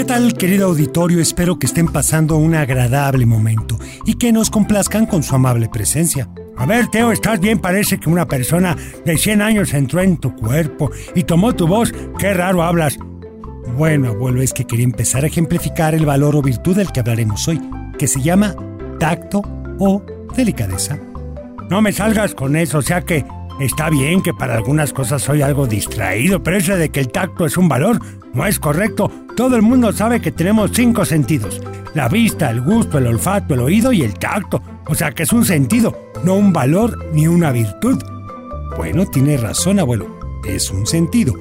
¿Qué tal, querido auditorio? Espero que estén pasando un agradable momento y que nos complazcan con su amable presencia. A ver, Teo, estás bien. Parece que una persona de 100 años entró en tu cuerpo y tomó tu voz. Qué raro hablas. Bueno, abuelo, es que quería empezar a ejemplificar el valor o virtud del que hablaremos hoy, que se llama tacto o delicadeza. No me salgas con eso, o sea que Está bien que para algunas cosas soy algo distraído, pero eso de que el tacto es un valor no es correcto. Todo el mundo sabe que tenemos cinco sentidos. La vista, el gusto, el olfato, el oído y el tacto. O sea que es un sentido, no un valor ni una virtud. Bueno, tiene razón, abuelo. Es un sentido.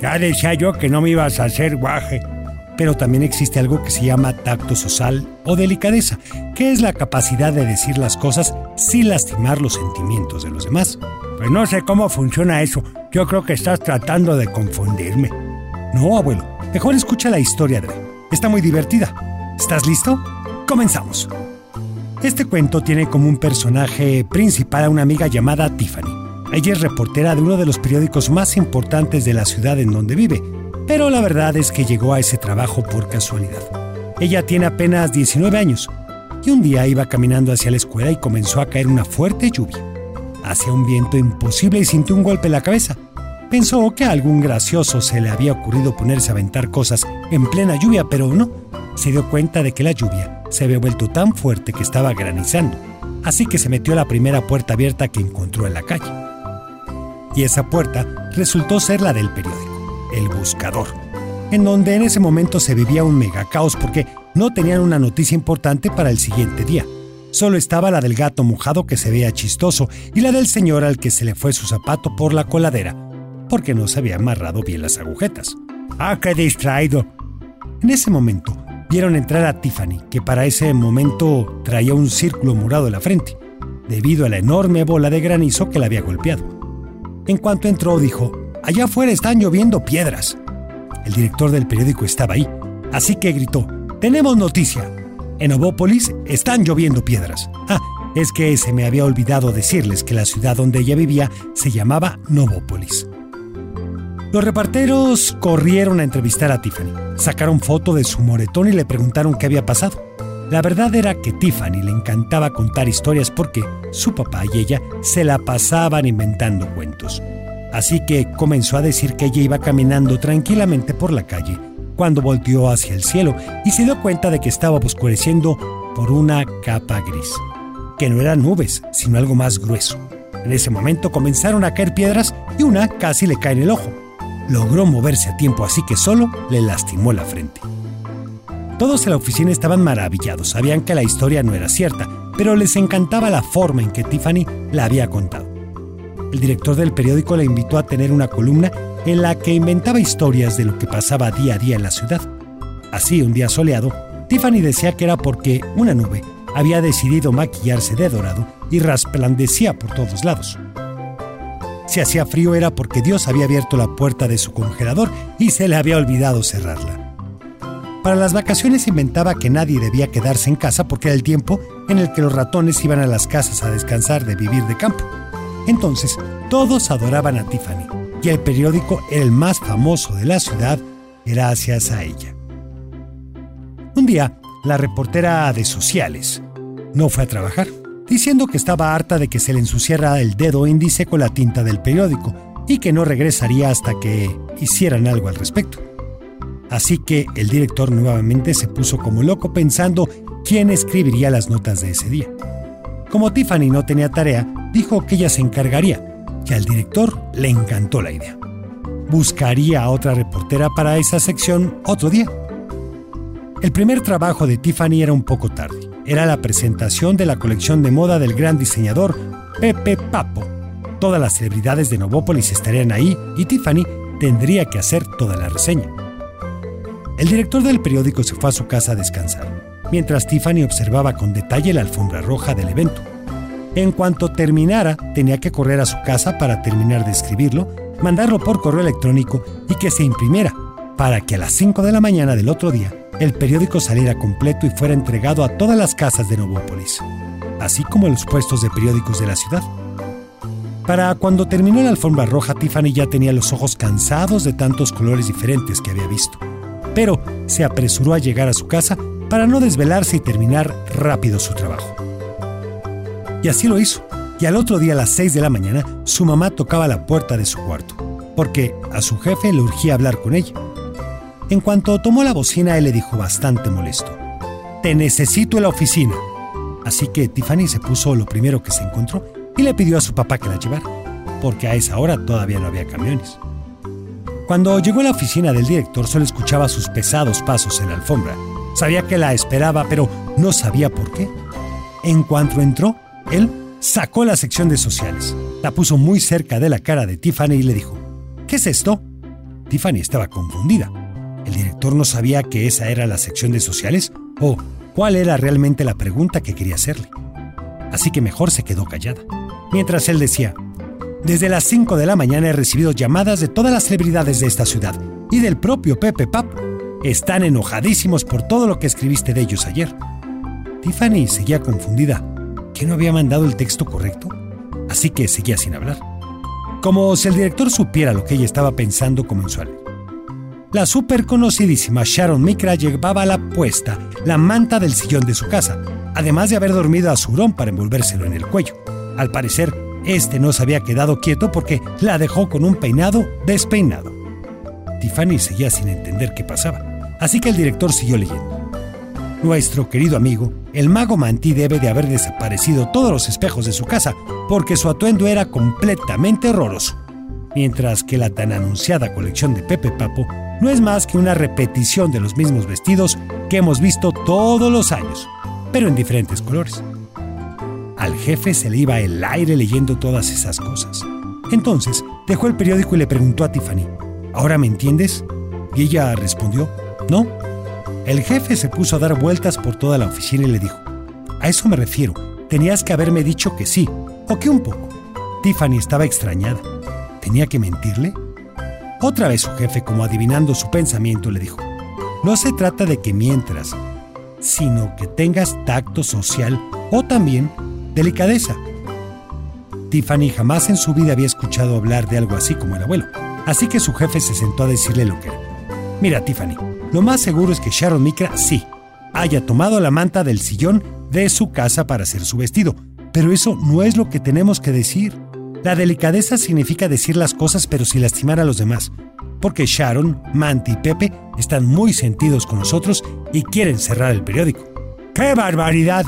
Ya decía yo que no me ibas a hacer guaje. Pero también existe algo que se llama tacto social o delicadeza, que es la capacidad de decir las cosas sin lastimar los sentimientos de los demás. Pues no sé cómo funciona eso. Yo creo que estás tratando de confundirme. No, abuelo. Mejor escucha la historia de. Está muy divertida. ¿Estás listo? Comenzamos. Este cuento tiene como un personaje principal a una amiga llamada Tiffany. Ella es reportera de uno de los periódicos más importantes de la ciudad en donde vive pero la verdad es que llegó a ese trabajo por casualidad. Ella tiene apenas 19 años y un día iba caminando hacia la escuela y comenzó a caer una fuerte lluvia. Hacía un viento imposible y sintió un golpe en la cabeza. Pensó que a algún gracioso se le había ocurrido ponerse a aventar cosas en plena lluvia, pero no. Se dio cuenta de que la lluvia se había vuelto tan fuerte que estaba granizando, así que se metió a la primera puerta abierta que encontró en la calle. Y esa puerta resultó ser la del periódico. El Buscador, en donde en ese momento se vivía un mega caos porque no tenían una noticia importante para el siguiente día. Solo estaba la del gato mojado que se veía chistoso y la del señor al que se le fue su zapato por la coladera, porque no se había amarrado bien las agujetas. ¡Ah, qué distraído! En ese momento vieron entrar a Tiffany, que para ese momento traía un círculo morado en la frente, debido a la enorme bola de granizo que la había golpeado. En cuanto entró, dijo, Allá afuera están lloviendo piedras. El director del periódico estaba ahí, así que gritó, Tenemos noticia. En Obópolis están lloviendo piedras. Ah, es que se me había olvidado decirles que la ciudad donde ella vivía se llamaba Novópolis. Los reparteros corrieron a entrevistar a Tiffany. Sacaron foto de su moretón y le preguntaron qué había pasado. La verdad era que Tiffany le encantaba contar historias porque su papá y ella se la pasaban inventando cuentos. Así que comenzó a decir que ella iba caminando tranquilamente por la calle cuando volteó hacia el cielo y se dio cuenta de que estaba oscureciendo por una capa gris, que no eran nubes, sino algo más grueso. En ese momento comenzaron a caer piedras y una casi le cae en el ojo. Logró moverse a tiempo, así que solo le lastimó la frente. Todos en la oficina estaban maravillados, sabían que la historia no era cierta, pero les encantaba la forma en que Tiffany la había contado el director del periódico la invitó a tener una columna en la que inventaba historias de lo que pasaba día a día en la ciudad. Así, un día soleado, Tiffany decía que era porque una nube había decidido maquillarse de dorado y resplandecía por todos lados. Si hacía frío era porque Dios había abierto la puerta de su congelador y se le había olvidado cerrarla. Para las vacaciones inventaba que nadie debía quedarse en casa porque era el tiempo en el que los ratones iban a las casas a descansar de vivir de campo. Entonces, todos adoraban a Tiffany y el periódico era el más famoso de la ciudad gracias a ella. Un día, la reportera de sociales no fue a trabajar, diciendo que estaba harta de que se le ensuciara el dedo índice con la tinta del periódico y que no regresaría hasta que hicieran algo al respecto. Así que el director nuevamente se puso como loco pensando quién escribiría las notas de ese día. Como Tiffany no tenía tarea, dijo que ella se encargaría, y al director le encantó la idea. Buscaría a otra reportera para esa sección otro día. El primer trabajo de Tiffany era un poco tarde. Era la presentación de la colección de moda del gran diseñador Pepe Papo. Todas las celebridades de Novópolis estarían ahí y Tiffany tendría que hacer toda la reseña. El director del periódico se fue a su casa a descansar mientras Tiffany observaba con detalle la alfombra roja del evento. En cuanto terminara, tenía que correr a su casa para terminar de escribirlo, mandarlo por correo electrónico y que se imprimiera, para que a las 5 de la mañana del otro día el periódico saliera completo y fuera entregado a todas las casas de Novópolis, así como a los puestos de periódicos de la ciudad. Para cuando terminó la alfombra roja, Tiffany ya tenía los ojos cansados de tantos colores diferentes que había visto. pero se apresuró a llegar a su casa para no desvelarse y terminar rápido su trabajo. Y así lo hizo. Y al otro día a las 6 de la mañana, su mamá tocaba la puerta de su cuarto, porque a su jefe le urgía hablar con ella. En cuanto tomó la bocina, él le dijo bastante molesto, Te necesito en la oficina. Así que Tiffany se puso lo primero que se encontró y le pidió a su papá que la llevara, porque a esa hora todavía no había camiones. Cuando llegó a la oficina del director solo escuchaba sus pesados pasos en la alfombra. Sabía que la esperaba, pero no sabía por qué. En cuanto entró, él sacó la sección de sociales, la puso muy cerca de la cara de Tiffany y le dijo, ¿qué es esto? Tiffany estaba confundida. ¿El director no sabía que esa era la sección de sociales? ¿O cuál era realmente la pregunta que quería hacerle? Así que mejor se quedó callada. Mientras él decía, desde las 5 de la mañana he recibido llamadas de todas las celebridades de esta ciudad y del propio Pepe Pap. Están enojadísimos por todo lo que escribiste de ellos ayer. Tiffany seguía confundida. ¿Que no había mandado el texto correcto? Así que seguía sin hablar. Como si el director supiera lo que ella estaba pensando, comenzó a leer. La súper conocidísima Sharon Micra llevaba a la puesta la manta del sillón de su casa, además de haber dormido a su para envolvérselo en el cuello. Al parecer, este no se había quedado quieto porque la dejó con un peinado despeinado. Tiffany seguía sin entender qué pasaba, así que el director siguió leyendo. Nuestro querido amigo, el mago Manti debe de haber desaparecido todos los espejos de su casa porque su atuendo era completamente horroroso. Mientras que la tan anunciada colección de Pepe Papo no es más que una repetición de los mismos vestidos que hemos visto todos los años, pero en diferentes colores. Al jefe se le iba el aire leyendo todas esas cosas. Entonces dejó el periódico y le preguntó a Tiffany, ¿ahora me entiendes? Y ella respondió, no. El jefe se puso a dar vueltas por toda la oficina y le dijo, a eso me refiero, tenías que haberme dicho que sí, o que un poco. Tiffany estaba extrañada. ¿Tenía que mentirle? Otra vez su jefe, como adivinando su pensamiento, le dijo, no se trata de que mientras, sino que tengas tacto social o también delicadeza. Tiffany jamás en su vida había escuchado hablar de algo así como el abuelo, así que su jefe se sentó a decirle lo que era. Mira, Tiffany, lo más seguro es que Sharon Micra sí haya tomado la manta del sillón de su casa para hacer su vestido, pero eso no es lo que tenemos que decir. La delicadeza significa decir las cosas pero sin lastimar a los demás, porque Sharon, Manti y Pepe están muy sentidos con nosotros y quieren cerrar el periódico. ¡Qué barbaridad!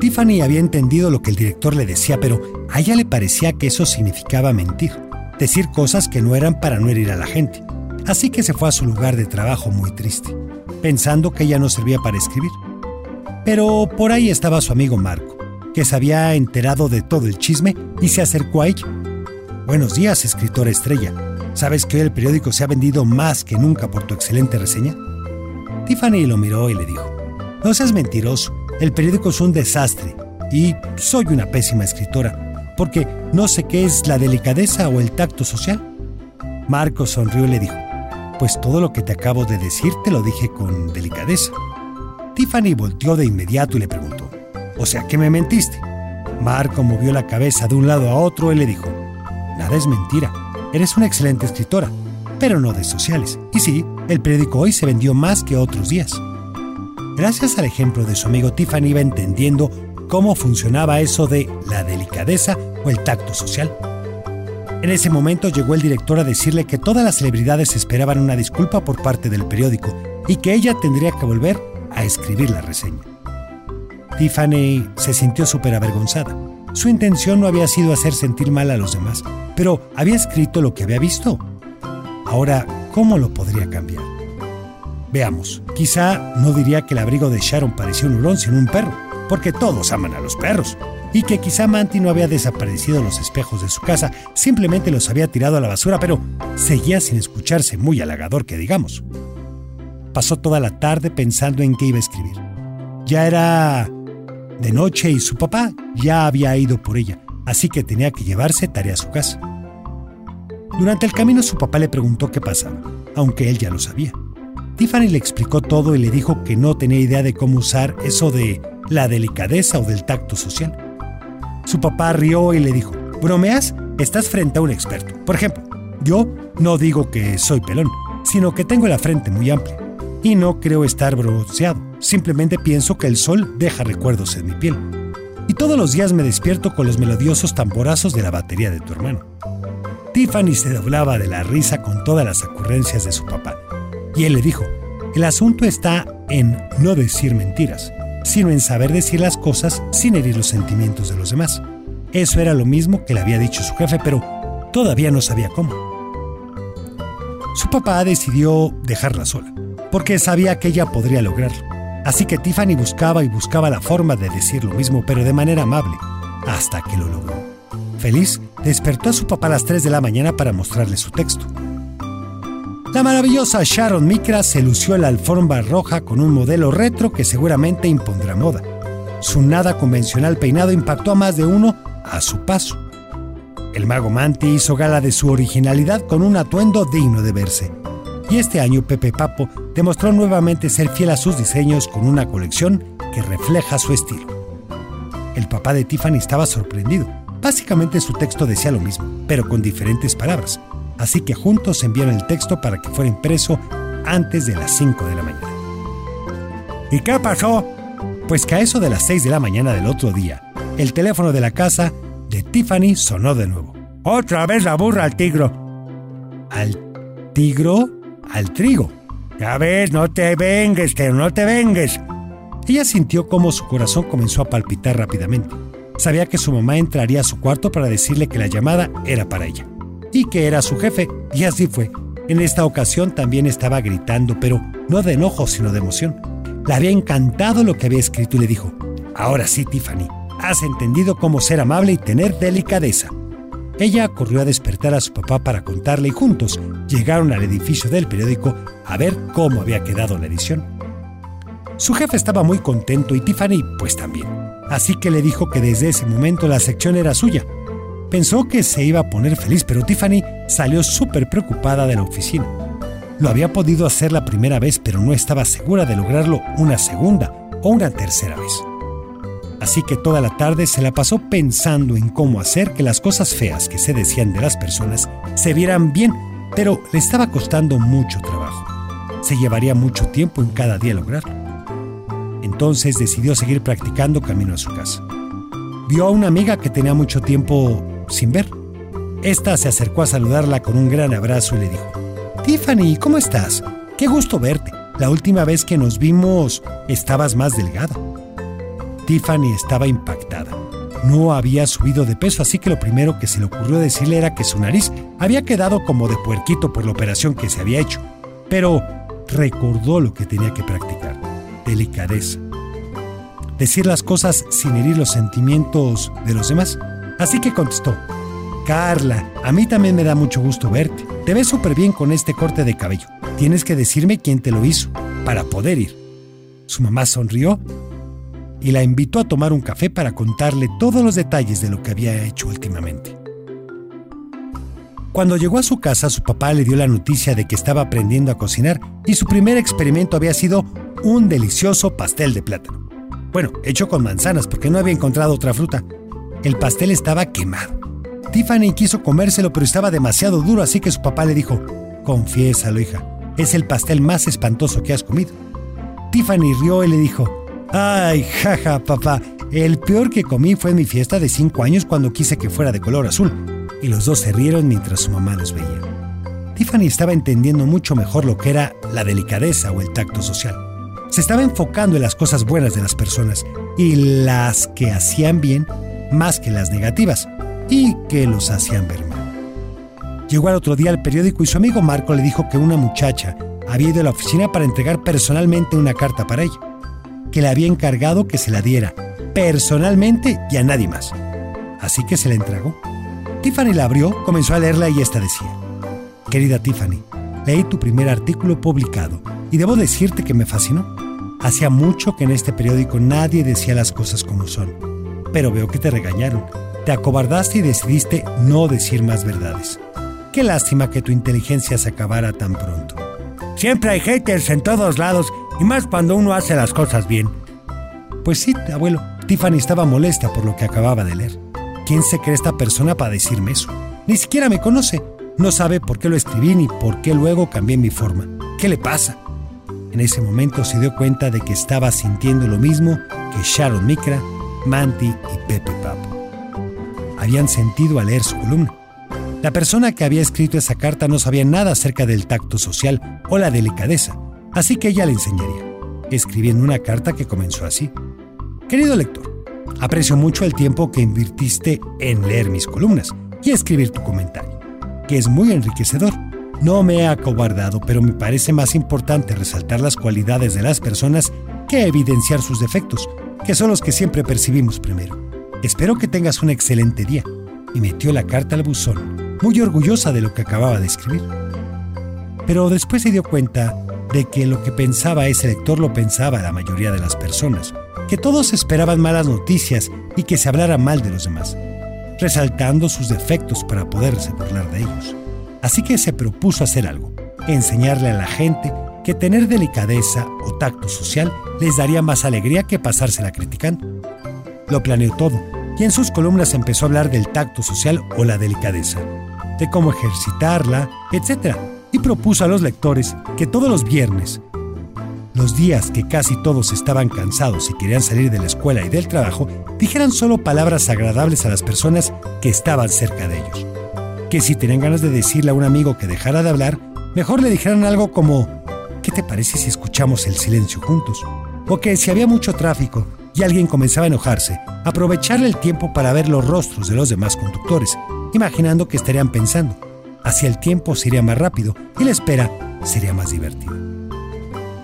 Tiffany había entendido lo que el director le decía, pero a ella le parecía que eso significaba mentir, decir cosas que no eran para no herir a la gente. Así que se fue a su lugar de trabajo muy triste, pensando que ella no servía para escribir. Pero por ahí estaba su amigo Marco, que se había enterado de todo el chisme y se acercó a ella. Buenos días, escritora estrella. ¿Sabes que hoy el periódico se ha vendido más que nunca por tu excelente reseña? Tiffany lo miró y le dijo, no seas mentiroso, el periódico es un desastre y soy una pésima escritora, porque no sé qué es la delicadeza o el tacto social. Marco sonrió y le dijo, pues todo lo que te acabo de decir te lo dije con delicadeza. Tiffany volteó de inmediato y le preguntó, o sea que me mentiste. Marco movió la cabeza de un lado a otro y le dijo, nada es mentira, eres una excelente escritora, pero no de sociales. Y sí, el periódico hoy se vendió más que otros días. Gracias al ejemplo de su amigo Tiffany iba entendiendo cómo funcionaba eso de la delicadeza o el tacto social. En ese momento llegó el director a decirle que todas las celebridades esperaban una disculpa por parte del periódico y que ella tendría que volver a escribir la reseña. Tiffany se sintió súper avergonzada. Su intención no había sido hacer sentir mal a los demás, pero había escrito lo que había visto. Ahora, ¿cómo lo podría cambiar? Veamos, quizá no diría que el abrigo de Sharon parecía un hurón sino un perro, porque todos aman a los perros, y que quizá Manti no había desaparecido los espejos de su casa, simplemente los había tirado a la basura, pero seguía sin escucharse muy halagador que digamos. Pasó toda la tarde pensando en qué iba a escribir. Ya era de noche y su papá ya había ido por ella, así que tenía que llevarse tarea a su casa. Durante el camino su papá le preguntó qué pasaba, aunque él ya lo sabía. Tiffany le explicó todo y le dijo que no tenía idea de cómo usar eso de la delicadeza o del tacto social. Su papá rió y le dijo, ¿bromeas? Estás frente a un experto. Por ejemplo, yo no digo que soy pelón, sino que tengo la frente muy amplia. Y no creo estar bronceado, simplemente pienso que el sol deja recuerdos en mi piel. Y todos los días me despierto con los melodiosos tamborazos de la batería de tu hermano. Tiffany se doblaba de la risa con todas las ocurrencias de su papá. Y él le dijo, el asunto está en no decir mentiras, sino en saber decir las cosas sin herir los sentimientos de los demás. Eso era lo mismo que le había dicho su jefe, pero todavía no sabía cómo. Su papá decidió dejarla sola, porque sabía que ella podría lograrlo. Así que Tiffany buscaba y buscaba la forma de decir lo mismo, pero de manera amable, hasta que lo logró. Feliz, despertó a su papá a las 3 de la mañana para mostrarle su texto. La maravillosa Sharon Mikra se lució en la alfombra roja con un modelo retro que seguramente impondrá moda. Su nada convencional peinado impactó a más de uno a su paso. El mago Manti hizo gala de su originalidad con un atuendo digno de verse. Y este año Pepe Papo demostró nuevamente ser fiel a sus diseños con una colección que refleja su estilo. El papá de Tiffany estaba sorprendido. Básicamente su texto decía lo mismo, pero con diferentes palabras. Así que juntos enviaron el texto para que fuera impreso antes de las 5 de la mañana. ¿Y qué pasó? Pues que a eso de las 6 de la mañana del otro día, el teléfono de la casa de Tiffany sonó de nuevo. Otra vez la burra al tigro. ¿Al tigro? Al trigo. Ya ves, no te vengues, que no te vengues. Ella sintió cómo su corazón comenzó a palpitar rápidamente. Sabía que su mamá entraría a su cuarto para decirle que la llamada era para ella y que era su jefe, y así fue. En esta ocasión también estaba gritando, pero no de enojo, sino de emoción. Le había encantado lo que había escrito y le dijo, ahora sí, Tiffany, has entendido cómo ser amable y tener delicadeza. Ella corrió a despertar a su papá para contarle y juntos llegaron al edificio del periódico a ver cómo había quedado la edición. Su jefe estaba muy contento y Tiffany pues también. Así que le dijo que desde ese momento la sección era suya. Pensó que se iba a poner feliz, pero Tiffany salió súper preocupada de la oficina. Lo había podido hacer la primera vez, pero no estaba segura de lograrlo una segunda o una tercera vez. Así que toda la tarde se la pasó pensando en cómo hacer que las cosas feas que se decían de las personas se vieran bien, pero le estaba costando mucho trabajo. Se llevaría mucho tiempo en cada día lograrlo. Entonces decidió seguir practicando camino a su casa. Vio a una amiga que tenía mucho tiempo sin ver. Esta se acercó a saludarla con un gran abrazo y le dijo, Tiffany, ¿cómo estás? Qué gusto verte. La última vez que nos vimos estabas más delgada. Tiffany estaba impactada. No había subido de peso, así que lo primero que se le ocurrió decirle era que su nariz había quedado como de puerquito por la operación que se había hecho. Pero recordó lo que tenía que practicar. Delicadeza. Decir las cosas sin herir los sentimientos de los demás. Así que contestó, Carla, a mí también me da mucho gusto verte. Te ves súper bien con este corte de cabello. Tienes que decirme quién te lo hizo, para poder ir. Su mamá sonrió y la invitó a tomar un café para contarle todos los detalles de lo que había hecho últimamente. Cuando llegó a su casa, su papá le dio la noticia de que estaba aprendiendo a cocinar y su primer experimento había sido un delicioso pastel de plátano. Bueno, hecho con manzanas porque no había encontrado otra fruta. El pastel estaba quemado. Tiffany quiso comérselo pero estaba demasiado duro así que su papá le dijo, confiésalo hija, es el pastel más espantoso que has comido. Tiffany rió y le dijo, Ay, jaja, papá. El peor que comí fue en mi fiesta de 5 años cuando quise que fuera de color azul. Y los dos se rieron mientras su mamá los veía. Tiffany estaba entendiendo mucho mejor lo que era la delicadeza o el tacto social. Se estaba enfocando en las cosas buenas de las personas y las que hacían bien más que las negativas y que los hacían ver mal. Llegó al otro día al periódico y su amigo Marco le dijo que una muchacha había ido a la oficina para entregar personalmente una carta para ella que le había encargado que se la diera, personalmente y a nadie más. Así que se la entregó. Tiffany la abrió, comenzó a leerla y esta decía, Querida Tiffany, leí tu primer artículo publicado y debo decirte que me fascinó. Hacía mucho que en este periódico nadie decía las cosas como son, pero veo que te regañaron, te acobardaste y decidiste no decir más verdades. Qué lástima que tu inteligencia se acabara tan pronto. Siempre hay haters en todos lados y más cuando uno hace las cosas bien. Pues sí, abuelo, Tiffany estaba molesta por lo que acababa de leer. ¿Quién se cree esta persona para decirme eso? Ni siquiera me conoce. No sabe por qué lo escribí ni por qué luego cambié mi forma. ¿Qué le pasa? En ese momento se dio cuenta de que estaba sintiendo lo mismo que Sharon Micra, Manti y Pepe Papo. Habían sentido al leer su columna. La persona que había escrito esa carta no sabía nada acerca del tacto social o la delicadeza, así que ella le enseñaría, escribiendo una carta que comenzó así. Querido lector, aprecio mucho el tiempo que invirtiste en leer mis columnas y escribir tu comentario, que es muy enriquecedor. No me he acobardado, pero me parece más importante resaltar las cualidades de las personas que evidenciar sus defectos, que son los que siempre percibimos primero. Espero que tengas un excelente día. Y metió la carta al buzón, muy orgullosa de lo que acababa de escribir. Pero después se dio cuenta de que lo que pensaba ese lector lo pensaba la mayoría de las personas, que todos esperaban malas noticias y que se hablara mal de los demás, resaltando sus defectos para poderse burlar de ellos. Así que se propuso hacer algo, enseñarle a la gente que tener delicadeza o tacto social les daría más alegría que pasársela criticando. Lo planeó todo y en sus columnas empezó a hablar del tacto social o la delicadeza, de cómo ejercitarla, etc. Y propuso a los lectores que todos los viernes, los días que casi todos estaban cansados y querían salir de la escuela y del trabajo, dijeran solo palabras agradables a las personas que estaban cerca de ellos. Que si tenían ganas de decirle a un amigo que dejara de hablar, mejor le dijeran algo como ¿qué te parece si escuchamos el silencio juntos? O que si había mucho tráfico y alguien comenzaba a enojarse, aprovecharle el tiempo para ver los rostros de los demás conductores, imaginando que estarían pensando. Así el tiempo sería más rápido y la espera sería más divertida.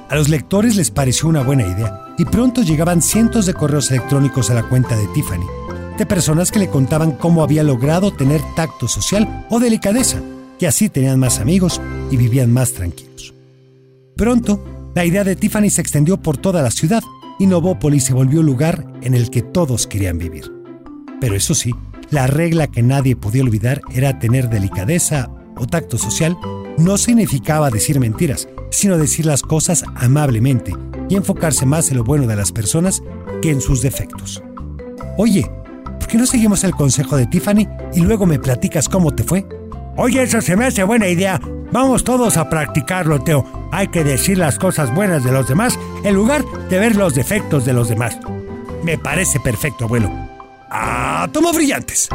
A los lectores les pareció una buena idea y pronto llegaban cientos de correos electrónicos a la cuenta de Tiffany, de personas que le contaban cómo había logrado tener tacto social o delicadeza, que así tenían más amigos y vivían más tranquilos. Pronto, la idea de Tiffany se extendió por toda la ciudad y Novópolis se volvió un lugar en el que todos querían vivir. Pero eso sí, la regla que nadie podía olvidar era tener delicadeza o tacto social. No significaba decir mentiras, sino decir las cosas amablemente y enfocarse más en lo bueno de las personas que en sus defectos. Oye, ¿por qué no seguimos el consejo de Tiffany y luego me platicas cómo te fue? Oye, eso se me hace buena idea. Vamos todos a practicarlo, Teo. Hay que decir las cosas buenas de los demás en lugar de ver los defectos de los demás. Me parece perfecto, abuelo. ¡Ah, tomo brillantes!